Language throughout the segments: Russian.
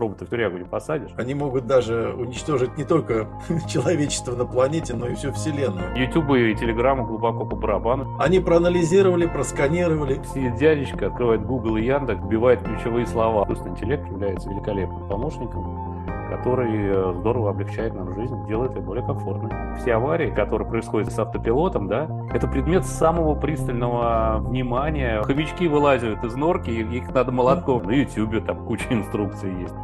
робота в тюрягу не посадишь. Они могут даже уничтожить не только человечество на планете, но и всю Вселенную. Ютуб и Телеграму глубоко по барабану. Они проанализировали, просканировали. Сидит дядечка, открывает Google и Яндекс, вбивает ключевые слова. Искусственный интеллект является великолепным помощником, который э, здорово облегчает нам жизнь, делает ее более комфортной. Все аварии, которые происходят с автопилотом, да, это предмет самого пристального внимания. Хомячки вылазят из норки, их надо молотком. На YouTube там куча инструкций есть.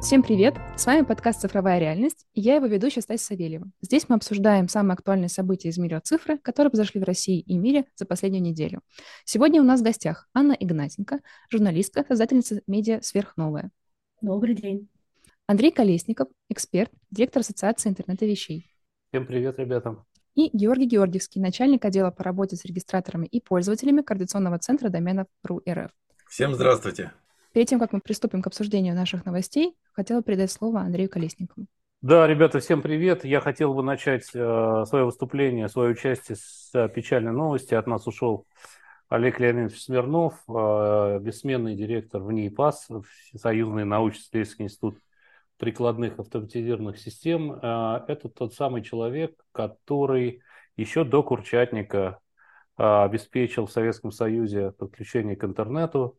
Всем привет! С вами подкаст «Цифровая реальность» и я его ведущая Стась Савельева. Здесь мы обсуждаем самые актуальные события из мира цифры, которые произошли в России и мире за последнюю неделю. Сегодня у нас в гостях Анна Игнатенко, журналистка, создательница медиа «Сверхновая». Добрый день. Андрей Колесников, эксперт, директор Ассоциации интернета вещей. Всем привет, ребята. И Георгий Георгиевский, начальник отдела по работе с регистраторами и пользователями Координационного центра доменов РУ-РФ. Всем здравствуйте. Перед тем, как мы приступим к обсуждению наших новостей, хотела передать слово Андрею Колесникову. Да, ребята, всем привет. Я хотел бы начать э, свое выступление, свое участие с э, печальной новости. От нас ушел Олег Леонидович Смирнов, э, бессменный директор в НИИПАС, Союзный научно-исследовательский институт прикладных автоматизированных систем. Это тот самый человек, который еще до Курчатника обеспечил в Советском Союзе подключение к интернету,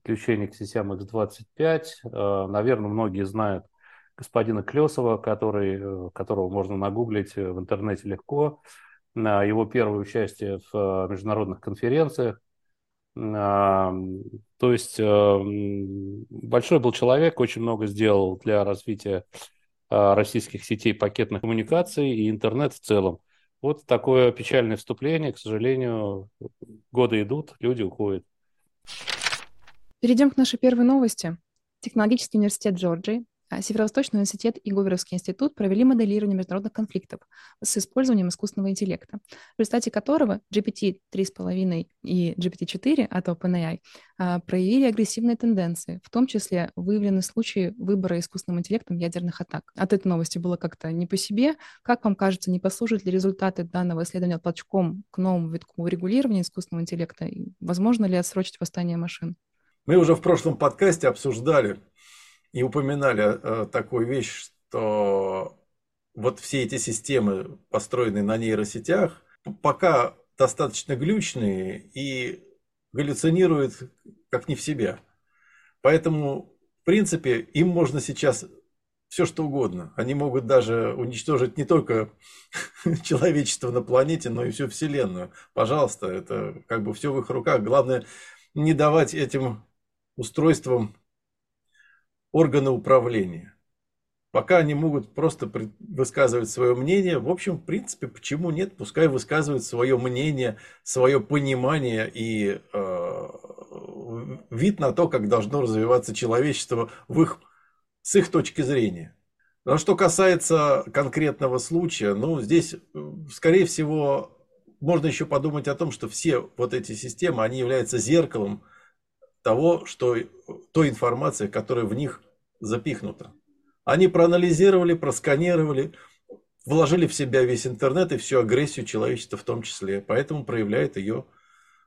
подключение к сетям X25. Э, Наверное, многие знают господина Клесова, который, э, которого можно нагуглить в интернете легко. Его первое участие в э, международных конференциях. То есть большой был человек, очень много сделал для развития российских сетей пакетных коммуникаций и интернет в целом. Вот такое печальное вступление. К сожалению, годы идут, люди уходят. Перейдем к нашей первой новости. Технологический университет Джорджии, а, Северо-Восточный университет и Говеровский институт провели моделирование международных конфликтов с использованием искусственного интеллекта, в результате которого GPT 3.5 и GPT-4 от OpenAI проявили агрессивные тенденции, в том числе выявлены случаи выбора искусственным интеллектом ядерных атак. От этой новости было как-то не по себе. Как вам кажется, не послужат ли результаты данного исследования толчком к новому витку регулирования искусственного интеллекта? И возможно ли отсрочить восстание машин? Мы уже в прошлом подкасте обсуждали и упоминали э, такую вещь, что вот все эти системы, построенные на нейросетях, пока достаточно глючные и галлюцинируют как не в себя. Поэтому, в принципе, им можно сейчас все что угодно. Они могут даже уничтожить не только человечество на планете, но и всю Вселенную. Пожалуйста, это как бы все в их руках. Главное не давать этим устройством органа управления. Пока они могут просто высказывать свое мнение, в общем, в принципе, почему нет? Пускай высказывают свое мнение, свое понимание и э, вид на то, как должно развиваться человечество в их, с их точки зрения. Но что касается конкретного случая, ну, здесь, скорее всего, можно еще подумать о том, что все вот эти системы, они являются зеркалом того, что той информации, которая в них запихнута. Они проанализировали, просканировали, вложили в себя весь интернет и всю агрессию человечества в том числе, поэтому проявляет ее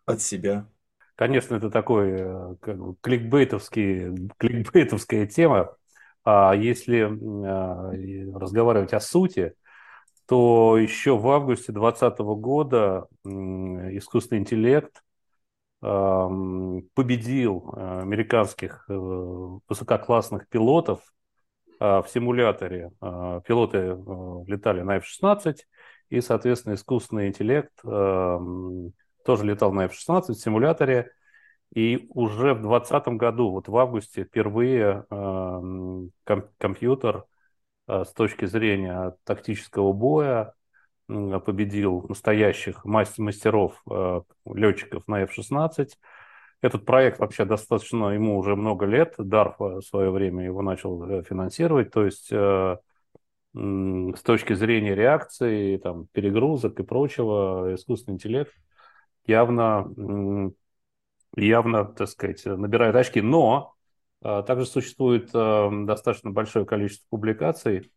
от себя. Конечно, это такой э, как бы, кликбейтовский, кликбейтовская тема. А если а, разговаривать о сути, то еще в августе 2020 года искусственный интеллект победил э, американских э, высококлассных пилотов э, в симуляторе. Пилоты летали на F-16, и, соответственно, искусственный интеллект тоже летал на F-16 в симуляторе. И уже в 2020 году, вот в августе, впервые компьютер с точки зрения тактического боя победил настоящих мастеров, э, летчиков на F-16. Этот проект вообще достаточно, ему уже много лет, DARPA в свое время его начал э, финансировать, то есть э, с точки зрения реакции, там, перегрузок и прочего, искусственный интеллект явно, явно, так сказать, набирает очки, но также существует достаточно большое количество публикаций,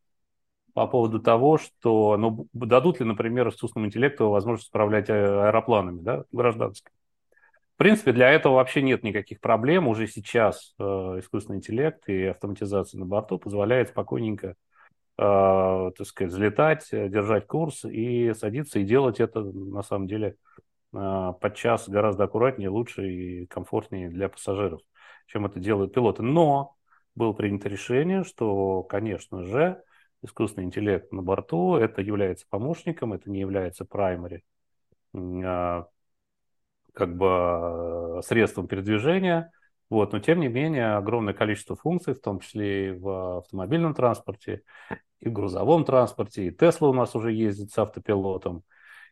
по поводу того, что ну, дадут ли, например, искусственному интеллекту возможность управлять э, аэропланами да, гражданскими. В принципе, для этого вообще нет никаких проблем. Уже сейчас э, искусственный интеллект и автоматизация на борту позволяет спокойненько, э, так сказать, взлетать, держать курс и садиться и делать это на самом деле э, подчас гораздо аккуратнее, лучше и комфортнее для пассажиров, чем это делают пилоты. Но было принято решение, что, конечно же, искусственный интеллект на борту это является помощником, это не является праймари а, как бы э, средством передвижения, вот, но тем не менее огромное количество функций, в том числе и в автомобильном транспорте, и в грузовом транспорте, и Тесла у нас уже ездит с автопилотом,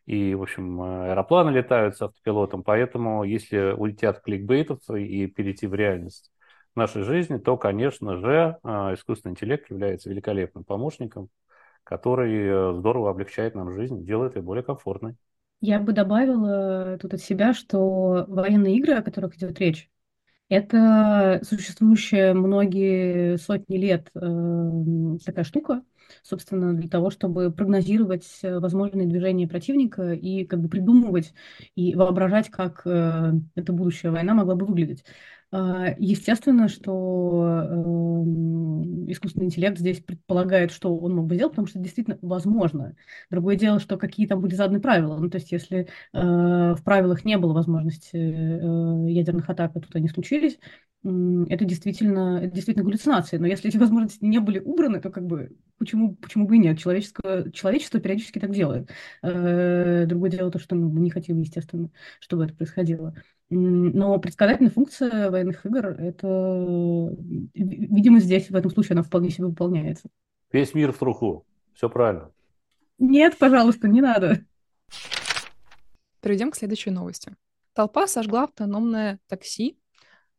и, в общем, аэропланы летают с автопилотом, поэтому если улетят кликбейтов и перейти в реальность нашей жизни, то, конечно же, э, искусственный интеллект является великолепным помощником, который э, здорово облегчает нам жизнь, делает ее более комфортной. Я бы добавила тут от себя, что военные игры, о которых идет речь, это существующая многие сотни лет э, такая штука, собственно, для того, чтобы прогнозировать э, возможные движения противника и как бы придумывать и воображать, как э, эта будущая война могла бы выглядеть. А, естественно, что эм, искусственный интеллект здесь предполагает, что он мог бы сделать, потому что действительно возможно. Другое дело, что какие там были заданы правила. Ну, то есть, если э, в правилах не было возможности э, ядерных атак, а тут они случились, это действительно, это действительно галлюцинации. Но если эти возможности не были убраны, то как бы почему, почему бы и нет? Человеческое, человечество периодически так делает. Э, другое дело то, что мы не хотим, естественно, чтобы это происходило. Но предсказательная функция военных игр, это, видимо, здесь, в этом случае, она вполне себе выполняется. Весь мир в труху. Все правильно. Нет, пожалуйста, не надо. Перейдем к следующей новости. Толпа сожгла автономное такси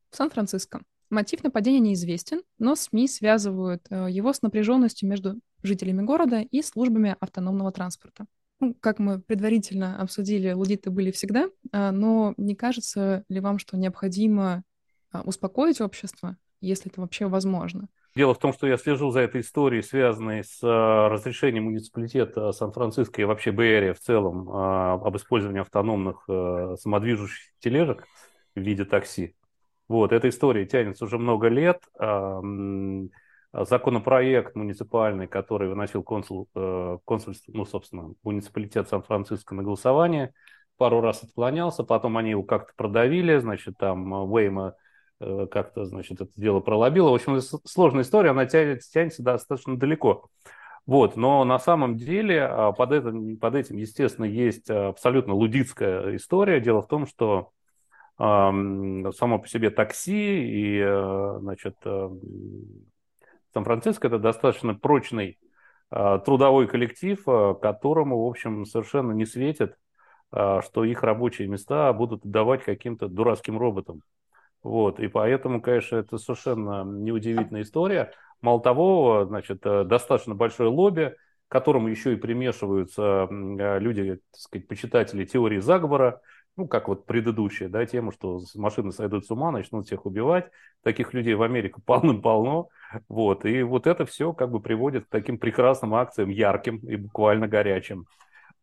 в Сан-Франциско. Мотив нападения неизвестен, но СМИ связывают э, его с напряженностью между жителями города и службами автономного транспорта. Ну, как мы предварительно обсудили, лудиты были всегда, а, но не кажется ли вам, что необходимо а, успокоить общество, если это вообще возможно? Дело в том, что я слежу за этой историей, связанной с а, разрешением муниципалитета Сан-Франциско и вообще Бэйрия в целом об использовании автономных самодвижущихся тележек в виде такси. Вот, эта история тянется уже много лет. Законопроект муниципальный, который выносил консул, э, консульство, ну, собственно, муниципалитет Сан-Франциско на голосование, пару раз отклонялся, потом они его как-то продавили, значит, там Уэйма э, как-то, значит, это дело пролобило. В общем, сложная история, она тянется, тянется достаточно далеко. Вот, но на самом деле а, под этим, под этим, естественно, есть абсолютно лудитская история. Дело в том, что само по себе такси и, э, значит, э, Сан-Франциско это достаточно прочный э, трудовой коллектив, которому, в общем, совершенно не светит, что их рабочие места будут отдавать каким-то дурацким роботам. Вот, и поэтому, конечно, это совершенно неудивительная история. Мало того, значит, достаточно большое лобби, к которому еще и примешиваются люди, так сказать, почитатели теории заговора, ну, как вот предыдущая, да, тема, что машины сойдут с ума, начнут всех убивать. Таких людей в Америке полным-полно. Вот. И вот это все как бы приводит к таким прекрасным акциям, ярким и буквально горячим.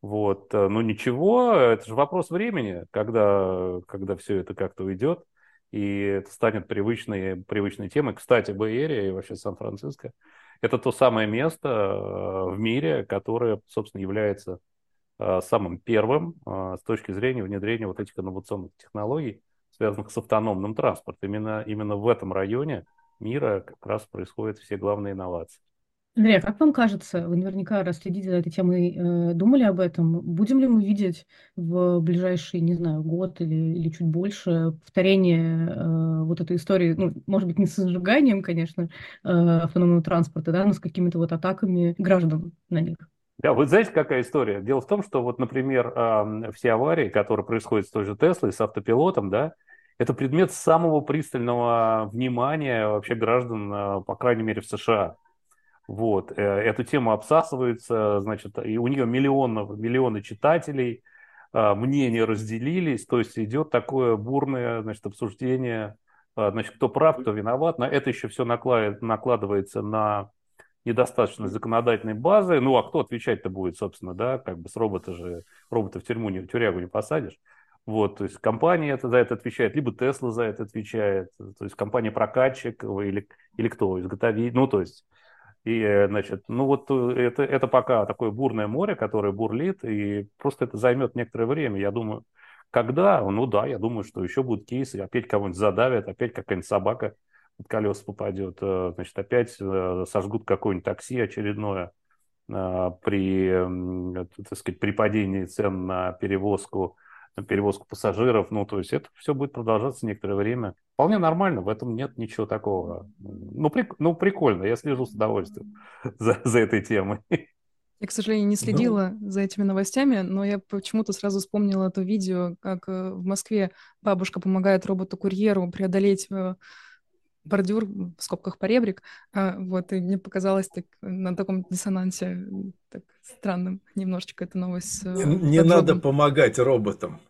Вот. Но ничего, это же вопрос времени, когда, когда все это как-то уйдет, и это станет привычной, привычной темой. Кстати, Бэй-Эрия и вообще Сан-Франциско – это то самое место э, в мире, которое, собственно, является Э, самым первым э, с точки зрения внедрения вот этих инновационных технологий, связанных с автономным транспортом. Именно, именно в этом районе мира как раз происходят все главные инновации. Андрей, а как вам кажется, вы наверняка расследите за этой темой, э, думали об этом, будем ли мы видеть в ближайший, не знаю, год или, или чуть больше повторение э, вот этой истории, ну, может быть, не с сжиганием, конечно, э, автономного транспорта, да, но с какими-то вот атаками граждан на них? Да, вы знаете, какая история? Дело в том, что вот, например, все аварии, которые происходят с той же Теслой, с автопилотом, да, это предмет самого пристального внимания вообще граждан, а, по крайней мере, в США. Вот. Э, эту тему обсасывается, значит, и у нее миллионы, миллионы читателей, а, мнения разделились, то есть идет такое бурное, значит, обсуждение, значит, кто прав, кто виноват. На это еще все накладывается на недостаточной законодательной базы. Ну, а кто отвечать-то будет, собственно, да, как бы с робота же, робота в тюрьму, не, в тюрягу не посадишь. Вот, то есть компания это, за это отвечает, либо Tesla за это отвечает, то есть компания-прокатчик или, или кто, изготовитель, ну, то есть, и, э, значит, ну вот э, это, это пока такое бурное море, которое бурлит, и просто это займет некоторое время, я думаю, когда, ну да, я думаю, что еще будут кейсы, опять кого-нибудь задавят, опять какая-нибудь собака под колеса попадет, э, значит, опять сожгут какое-нибудь такси очередное при, так сказать, при падении цен на перевозку на перевозку пассажиров. Ну, то есть это все будет продолжаться некоторое время. Вполне нормально, в этом нет ничего такого. Ну, прик, ну прикольно, я слежу с удовольствием за, за этой темой. Я, к сожалению, не следила ну... за этими новостями, но я почему-то сразу вспомнила то видео, как э, в Москве бабушка помогает роботу-курьеру преодолеть э, бордюр, в скобках поребрик, а, вот, и мне показалось так, на таком диссонансе так странным немножечко эта новость. Не, не надо помогать роботам.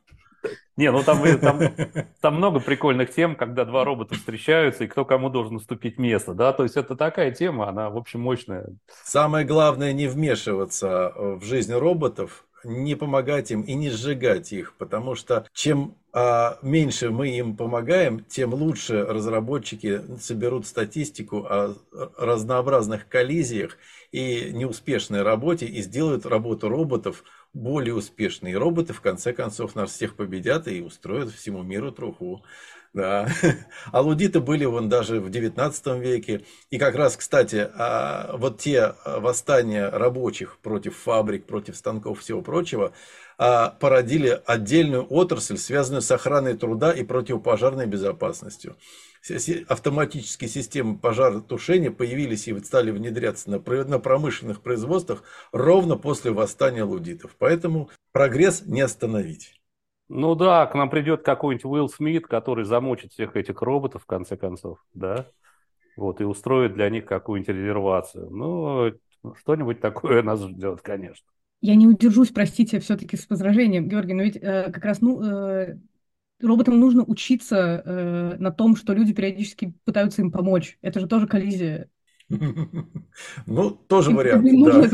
Не, ну там, там, там много прикольных тем, когда два робота встречаются, и кто кому должен уступить место, да, то есть это такая тема, она, в общем, мощная. Самое главное не вмешиваться в жизнь роботов, не помогать им и не сжигать их, потому что чем а, меньше мы им помогаем, тем лучше разработчики соберут статистику о разнообразных коллизиях и неуспешной работе и сделают работу роботов более успешной. И роботы, в конце концов, нас всех победят и устроят всему миру труху. Да. А лудиты были вон даже в 19 веке. И как раз, кстати, а, вот те восстания рабочих против фабрик, против станков всего прочего, а, породили отдельную отрасль, связанную с охраной труда и противопожарной безопасностью. Автоматические системы пожаротушения появились и стали внедряться на промышленных производствах ровно после восстания лудитов. Поэтому прогресс не остановить. Ну да, к нам придет какой-нибудь Уилл Смит, который замочит всех этих роботов, в конце концов, да, вот, и устроит для них какую-нибудь резервацию. Ну, что-нибудь такое нас ждет, конечно. Я не удержусь, простите, все-таки с возражением, Георгий, но ведь э, как раз, ну, э, роботам нужно учиться э, на том, что люди периодически пытаются им помочь. Это же тоже коллизия. Ну, тоже вариант, да.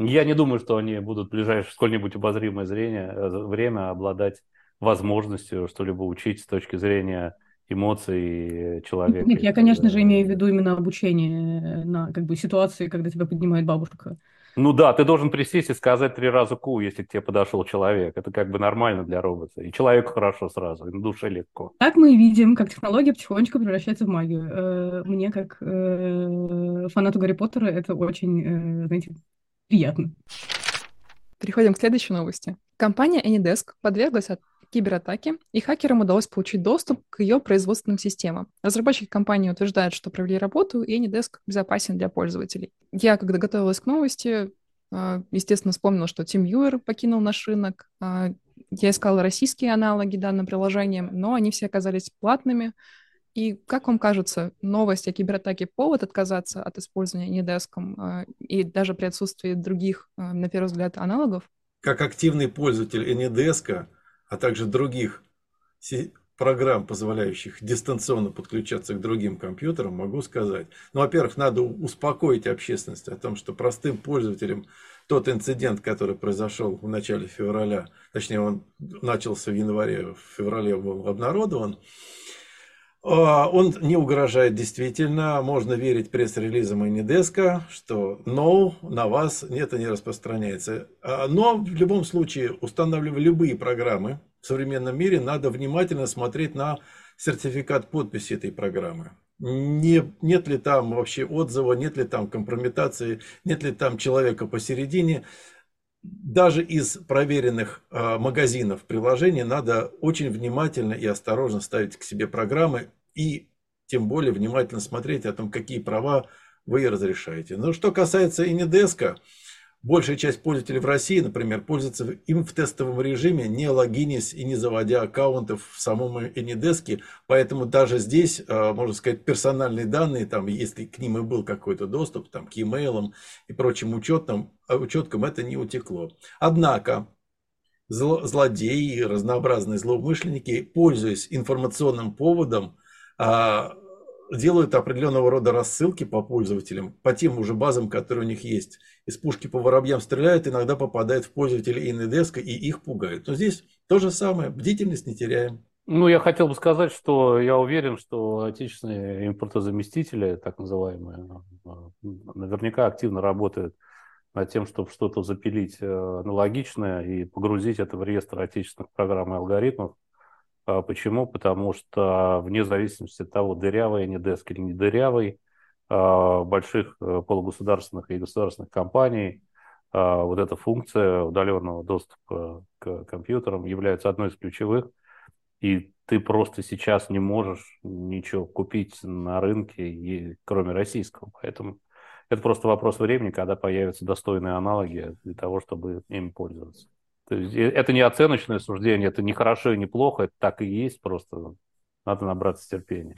Я не думаю, что они будут в ближайшее сколь-нибудь обозримое зрение, э, время обладать возможностью что-либо учить с точки зрения эмоций человека. Нет, я, конечно же, имею в виду именно обучение на как бы ситуации, когда тебя поднимает бабушка. Ну да, ты должен присесть и сказать три раза ку, если к тебе подошел человек. Это как бы нормально для робота. И человеку хорошо сразу, и на душе легко. Так мы видим, как технология потихонечку превращается в магию. Э, мне, как э, фанату Гарри Поттера, это очень, знаете, приятно. Переходим к следующей новости. Компания Anydesk подверглась от кибератаки, и хакерам удалось получить доступ к ее производственным системам. Разработчики компании утверждают, что провели работу, и Anydesk безопасен для пользователей. Я, когда готовилась к новости, а, естественно, вспомнила, что TeamViewer покинул наш рынок. А, я искала российские аналоги данным приложениям, но они все оказались платными, и как вам кажется, новость о кибератаке повод отказаться от использования недеском э, и даже при отсутствии других, э, на первый взгляд, аналогов? Как активный пользователь Anydesk, а также других программ, позволяющих дистанционно подключаться к другим компьютерам, могу сказать. Ну, во-первых, надо успокоить общественность о том, что простым пользователям тот инцидент, который произошел в начале февраля, точнее, он начался в январе, в феврале был обнародован, а, он не угрожает действительно, можно верить пресс-релизам и Недеска, что no, на вас это не распространяется. А, но в любом случае, устанавливая любые программы в современном мире, надо внимательно смотреть на сертификат подписи этой программы. Не, нет ли там вообще отзыва, нет ли там компрометации, нет ли там человека посередине даже из проверенных э, магазинов приложений надо очень внимательно и осторожно ставить к себе программы и тем более внимательно смотреть о том, какие права вы разрешаете. Но что касается Anydesk, большая часть пользователей в России, например, пользуются им в тестовом режиме, не логинясь и не заводя аккаунтов в самом Anydesk, поэтому даже здесь, э, можно сказать, персональные данные, там, если к ним и был какой-то доступ, там, к e-mail и прочим учетам, а учеткам это не утекло. Однако, злодеи, разнообразные злоумышленники, пользуясь информационным поводом, а, делают определенного рода рассылки по пользователям, по тем уже базам, которые у них есть. Из пушки по воробьям стреляют, иногда попадают в пользователей Indedesk и их пугают. Но здесь то же самое, бдительность не теряем. Ну, я хотел бы сказать, что я уверен, что отечественные импортозаместители, так называемые, наверняка активно работают над тем, чтобы что-то запилить э, аналогичное и погрузить это в реестр отечественных программ и алгоритмов. А почему? Потому что вне зависимости от того, дырявый они деск или не дырявый, а, больших э, полугосударственных и государственных компаний а, вот эта функция удаленного доступа к компьютерам является одной из ключевых, и ты просто сейчас не можешь ничего купить на рынке, кроме российского. Поэтому это просто вопрос времени, когда появятся достойные аналоги для того, чтобы ими пользоваться. То есть э, это не оценочное суждение, это не хорошо и не плохо, это так и есть, просто надо набраться терпения.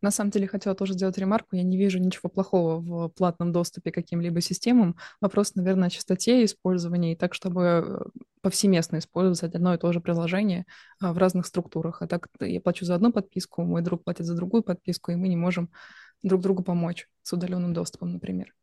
На самом деле хотела тоже сделать ремарку. Я не вижу ничего плохого в платном доступе к каким-либо системам. Вопрос, наверное, о частоте использования, и так, чтобы э, повсеместно использовать одно и то же приложение а, в разных структурах. А так я плачу за одну подписку, мой друг платит за другую подписку, и мы не можем друг другу помочь с удаленным доступом, например.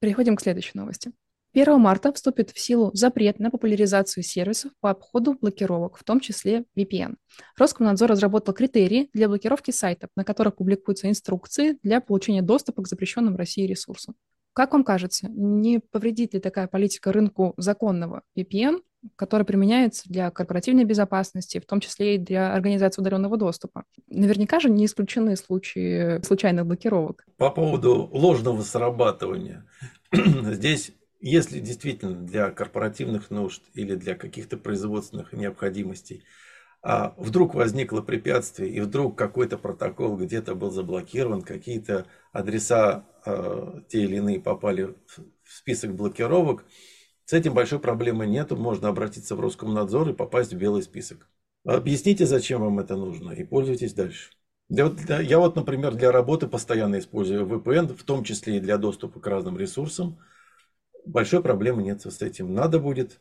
Переходим к следующей новости. 1 марта вступит в силу запрет на популяризацию сервисов по обходу блокировок, в том числе VPN. Роскомнадзор разработал критерии для блокировки сайтов, на которых публикуются инструкции для получения доступа к запрещенным в России ресурсам. Как вам кажется, не повредит ли такая политика рынку законного VPN, который применяется для корпоративной безопасности, в том числе и для организации удаленного доступа? Наверняка же не исключены случаи случайных блокировок. По поводу ложного срабатывания. Здесь если действительно для корпоративных нужд или для каких-то производственных необходимостей а вдруг возникло препятствие, и вдруг какой-то протокол где-то был заблокирован, какие-то адреса э, те или иные попали в список блокировок, с этим большой проблемы нету, можно обратиться в Роскомнадзор и попасть в белый список. Объясните, зачем вам это нужно, и пользуйтесь дальше. Для, для, я вот, например, для работы постоянно использую VPN, в том числе и для доступа к разным ресурсам – большой проблемы нет с этим. Надо будет,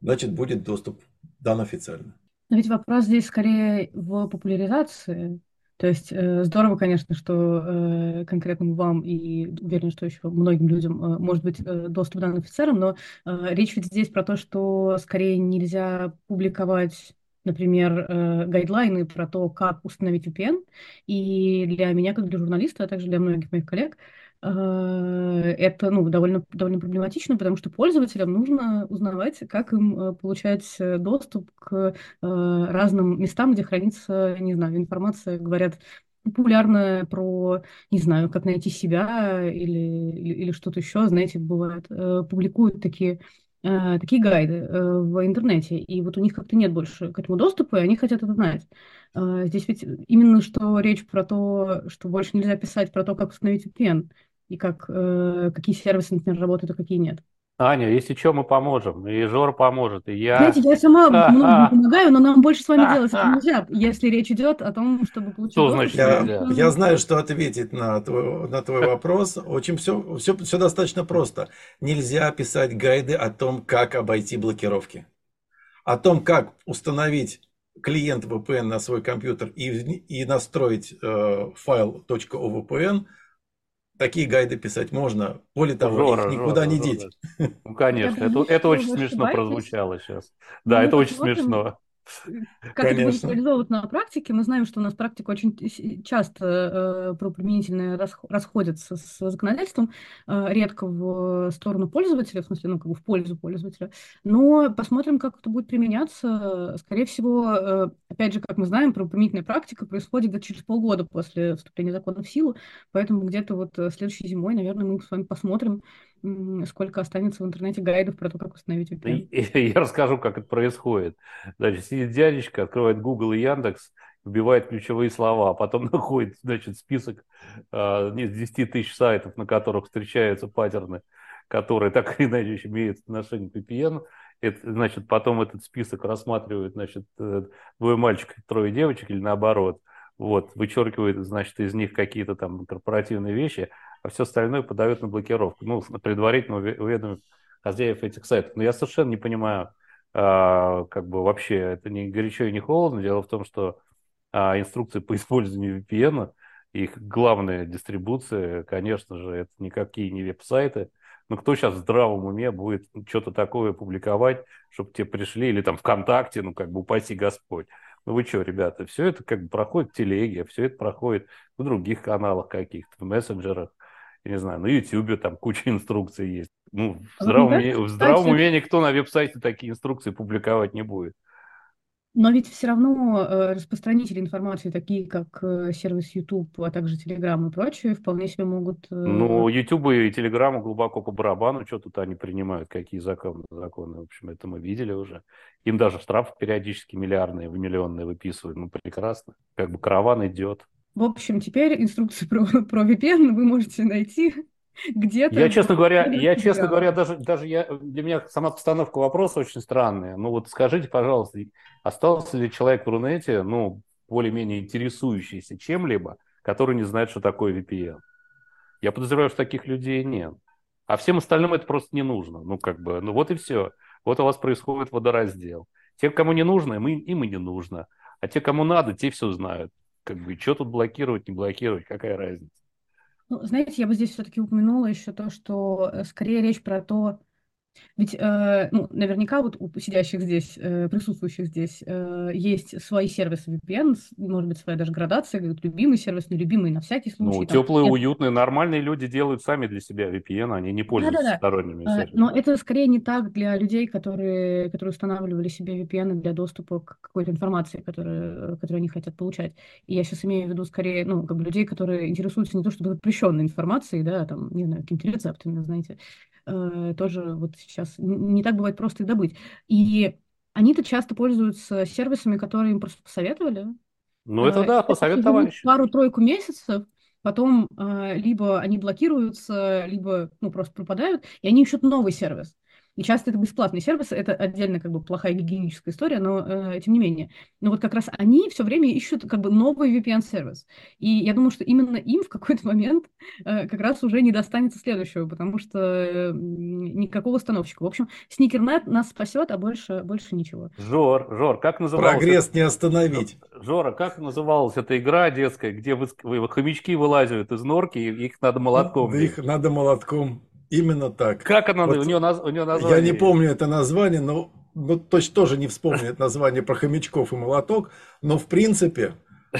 значит, будет доступ дан официально. Но ведь вопрос здесь скорее в популяризации. То есть э, здорово, конечно, что э, конкретно вам и уверен, что еще многим людям э, может быть э, доступ дан офицерам, но э, речь ведь здесь про то, что скорее нельзя публиковать например, э, гайдлайны про то, как установить VPN. И для меня, как для журналиста, а также для многих моих коллег, это ну, довольно, довольно проблематично, потому что пользователям нужно узнавать, как им э, получать э, доступ к разным местам, где хранится, не знаю, информация, говорят, популярная про, не знаю, как найти себя или, или, или что-то еще, знаете, бывает, публикуют такие такие гайды в интернете, и вот у них как-то нет больше к этому доступа, и они хотят это знать. Здесь ведь именно что речь про то, что больше нельзя писать про то, как установить VPN и как, э, какие сервисы, например, работают, а какие нет. Аня, если что, мы поможем. И Жор поможет, и я. Знаете, я сама многим помогаю, но нам больше с вами делать это нельзя, если речь идет о том, чтобы получить... Что значит я, я знаю, что ответить на твой, на твой вопрос. Очень все, все, все достаточно просто. Нельзя писать гайды о том, как обойти блокировки. О том, как установить клиент VPN на свой компьютер и, и настроить э, файл .ovpn – такие гайды писать можно. Более того, Жора, их никуда Жора, не Жора. деть. Ну, конечно, это, это очень смешно прозвучало сейчас. Да, это очень смешно. Как Конечно. это будет реализовывать на практике? Мы знаем, что у нас практика очень часто э, правоприменительная расходится с законодательством, э, редко в сторону пользователя, в смысле, ну, как бы в пользу пользователя. Но посмотрим, как это будет применяться. Скорее всего, э, опять же, как мы знаем, правоприменительная практика происходит где-то через полгода после вступления закона в силу, поэтому где-то вот э, следующей зимой, наверное, мы с вами посмотрим, сколько останется в интернете гайдов про то, как установить VPN. Я расскажу, как это происходит. Значит, сидит дядечка, открывает Google и Яндекс, вбивает ключевые слова, а потом находит, значит, список э, из 10 тысяч сайтов, на которых встречаются паттерны, которые так или иначе имеют отношение к VPN. Это, значит, потом этот список рассматривают, значит, э, двое мальчиков, трое девочек или наоборот. Вот, вычеркивает, значит, из них какие-то там корпоративные вещи, а все остальное подает на блокировку. Ну, предварительно уведомив хозяев этих сайтов. Но я совершенно не понимаю, а, как бы вообще это не горячо и не холодно. Дело в том, что а инструкции по использованию VPN, их главная дистрибуция, конечно же, это никакие не веб-сайты. Но кто сейчас в здравом уме будет что-то такое публиковать, чтобы тебе пришли, или там ВКонтакте, ну, как бы упаси Господь. Ну вы что, ребята, все это как бы проходит в телеге, все это проходит в других каналах каких-то, в мессенджерах, я не знаю, на Ютьюбе там куча инструкций есть. Ну, в здравом, уме, в здравом уме никто на веб-сайте такие инструкции публиковать не будет. Но ведь все равно э, распространители информации, такие как э, сервис YouTube, а также Telegram и прочее, вполне себе могут... Э... Ну, YouTube и Telegram глубоко по барабану, что тут они принимают, какие законы, законы. В общем, это мы видели уже. Им даже штрафы периодически миллиардные, миллионные выписывают. Ну, прекрасно. Как бы караван идет. В общем, теперь инструкции про, про VPN вы можете найти где-то. Я, честно говоря, я, честно говоря, даже, даже я, для меня сама постановка вопроса очень странная. Ну вот скажите, пожалуйста, остался ли человек в Рунете, ну, более-менее интересующийся чем-либо, который не знает, что такое VPN? Я подозреваю, что таких людей нет. А всем остальным это просто не нужно. Ну, как бы, ну вот и все. Вот у вас происходит водораздел. Те, кому не нужно, им, им и не нужно. А те, кому надо, те все знают. Как бы, что тут блокировать, не блокировать, какая разница? Ну, знаете, я бы здесь все-таки упомянула еще то, что э, скорее речь про то, ведь, э, ну, наверняка вот у сидящих здесь, э, присутствующих здесь, э, есть свои сервисы VPN, может быть, своя даже градация, говорят, любимый сервис, нелюбимый, на всякий случай. Ну, там, теплые, нет. уютные, нормальные люди делают сами для себя VPN, они не пользуются Да-да-да. сторонними сервисами. Но это скорее не так для людей, которые, которые устанавливали себе VPN для доступа к какой-то информации, которую, которую они хотят получать. И я сейчас имею в виду скорее, ну, как бы людей, которые интересуются не то чтобы запрещенной информацией, да, там, не знаю, какими-то рецептами, знаете, э, тоже вот сейчас не так бывает просто их добыть. И они-то часто пользуются сервисами, которые им просто посоветовали. Ну, это э, да, посоветовали. Пару-тройку месяцев, потом э, либо они блокируются, либо ну, просто пропадают, и они ищут новый сервис. И часто это бесплатный сервис, это отдельно как бы плохая гигиеническая история, но э, тем не менее. Но вот как раз они все время ищут как бы новый VPN-сервис. И я думаю, что именно им в какой-то момент э, как раз уже не достанется следующего, потому что э, никакого установщика. В общем, сникернет нас спасет, а больше, больше ничего. Жор, Жор, как называлась... Прогресс не остановить. Жора, как называлась эта игра детская, где вы, вы, хомячки вылазят из норки, и их надо молотком? Их надо молотком Именно так. Как она? Вот у, нее, у нее название? Я не помню это название, но ну, точно тоже не вспомню это название про хомячков и молоток, но в принципе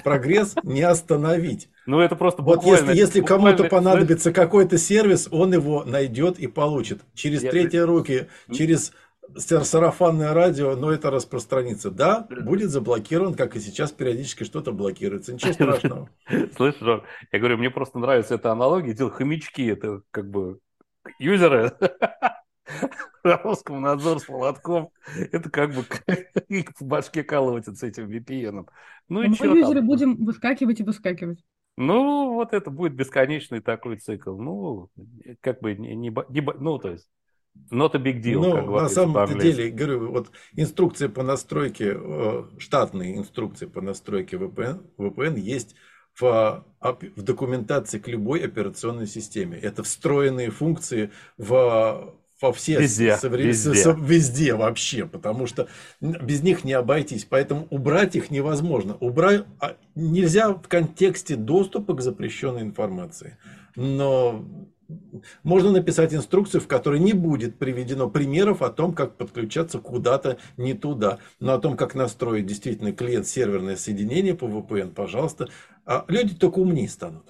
прогресс не остановить. Ну это просто Вот если, если кому-то понадобится какой-то сервис, он его найдет и получит. Через третьи руки, через сарафанное радио, но это распространится. Да, будет заблокирован, как и сейчас периодически что-то блокируется. Ничего страшного. Слышишь, Жор, я говорю, мне просто нравится эта аналогия. Хомячки, это как бы юзеры Роскомнадзор с молотком, это как бы их в башке колотится этим VPN. Ну и Мы юзеры там? будем выскакивать и выскакивать. Ну, вот это будет бесконечный такой цикл. Ну, как бы не, не, не ну, то есть Not a big deal, ну, как на самом деле, говорю, вот инструкции по настройке, э, штатные инструкции по настройке VPN, VPN есть в, в документации к любой операционной системе. Это встроенные функции в во все везде, соврем... везде. везде вообще, потому что без них не обойтись. Поэтому убрать их невозможно. Убрать а, нельзя в контексте доступа к запрещенной информации. Но можно написать инструкцию, в которой не будет приведено примеров о том, как подключаться куда-то не туда. Но о том, как настроить действительно клиент-серверное соединение по VPN, пожалуйста. А люди только умнее станут.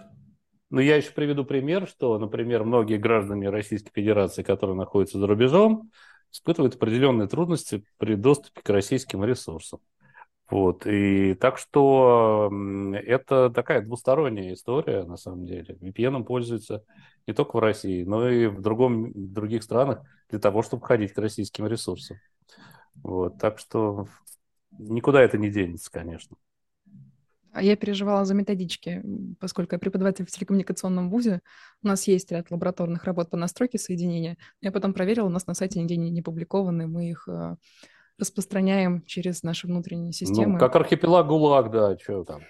Ну, я еще приведу пример, что, например, многие граждане Российской Федерации, которые находятся за рубежом, испытывают определенные трудности при доступе к российским ресурсам. Вот. И так что это такая двусторонняя история, на самом деле. VPN пользуется не только в России, но и в, другом, в других странах для того, чтобы ходить к российским ресурсам. Вот. Так что никуда это не денется, конечно. А я переживала за методички, поскольку я преподаватель в телекоммуникационном вузе. У нас есть ряд лабораторных работ по настройке соединения. Я потом проверила, у нас на сайте нигде не, не публикованы. Мы их э, распространяем через наши внутренние ну, системы. Ну, как архипелаг ГУЛАГ, да, что там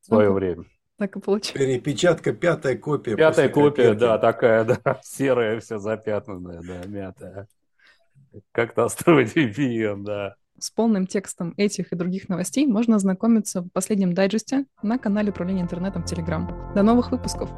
в свое ну, время. Так и получилось. Перепечатка, пятая копия. Пятая копия, да, такая, да, серая вся запятнанная, да, мятая. Как настроить VPN, да. С полным текстом этих и других новостей можно ознакомиться в последнем дайджесте на канале управления интернетом Telegram. До новых выпусков!